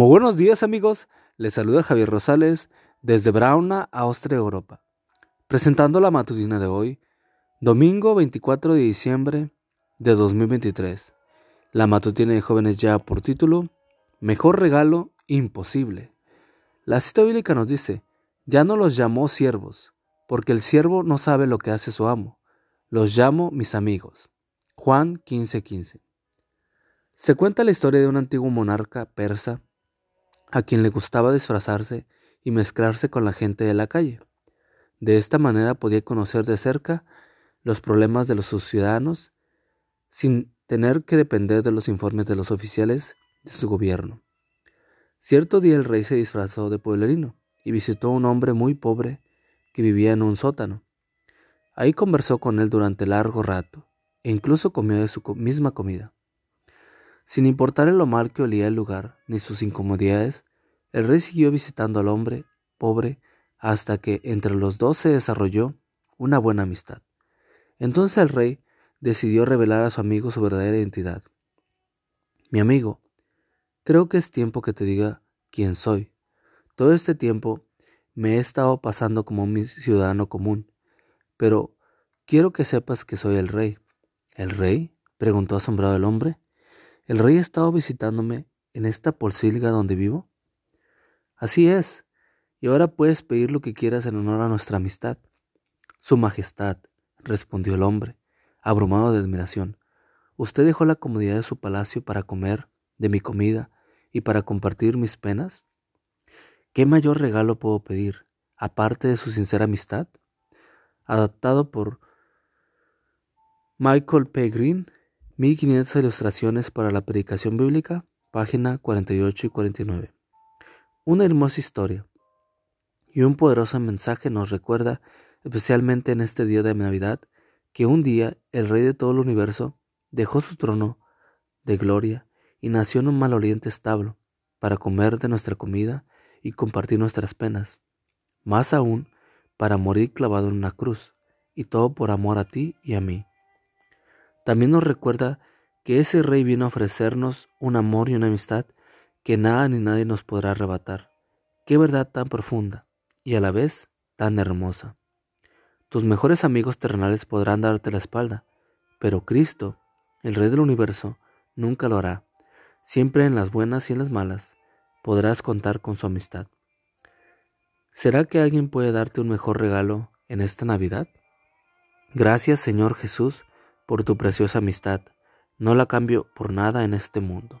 Muy buenos días amigos, les saluda Javier Rosales desde Brauna, Austria, Europa, presentando la matutina de hoy, domingo 24 de diciembre de 2023. La matutina de jóvenes ya por título, Mejor regalo imposible. La cita bíblica nos dice, ya no los llamó siervos, porque el siervo no sabe lo que hace su amo, los llamo mis amigos. Juan 15:15. 15. Se cuenta la historia de un antiguo monarca persa a quien le gustaba disfrazarse y mezclarse con la gente de la calle. De esta manera podía conocer de cerca los problemas de los sus ciudadanos sin tener que depender de los informes de los oficiales de su gobierno. Cierto día el rey se disfrazó de pueblerino y visitó a un hombre muy pobre que vivía en un sótano. Ahí conversó con él durante largo rato e incluso comió de su misma comida. Sin importarle lo mal que olía el lugar ni sus incomodidades, el rey siguió visitando al hombre pobre hasta que entre los dos se desarrolló una buena amistad. Entonces el rey decidió revelar a su amigo su verdadera identidad. Mi amigo, creo que es tiempo que te diga quién soy. Todo este tiempo me he estado pasando como un ciudadano común, pero quiero que sepas que soy el rey. ¿El rey? preguntó asombrado el hombre. ¿El rey ha estado visitándome en esta porcilga donde vivo? Así es, y ahora puedes pedir lo que quieras en honor a nuestra amistad. Su Majestad, respondió el hombre, abrumado de admiración, ¿usted dejó la comodidad de su palacio para comer de mi comida y para compartir mis penas? ¿Qué mayor regalo puedo pedir, aparte de su sincera amistad? Adaptado por Michael P. Green 1500 ilustraciones para la predicación bíblica, página 48 y 49. Una hermosa historia y un poderoso mensaje nos recuerda, especialmente en este día de Navidad, que un día el Rey de todo el universo dejó su trono de gloria y nació en un maloliente establo para comer de nuestra comida y compartir nuestras penas, más aún para morir clavado en una cruz, y todo por amor a ti y a mí. También nos recuerda que ese rey vino a ofrecernos un amor y una amistad que nada ni nadie nos podrá arrebatar. Qué verdad tan profunda y a la vez tan hermosa. Tus mejores amigos terrenales podrán darte la espalda, pero Cristo, el Rey del universo, nunca lo hará. Siempre en las buenas y en las malas podrás contar con su amistad. ¿Será que alguien puede darte un mejor regalo en esta Navidad? Gracias Señor Jesús por tu preciosa amistad. No la cambio por nada en este mundo.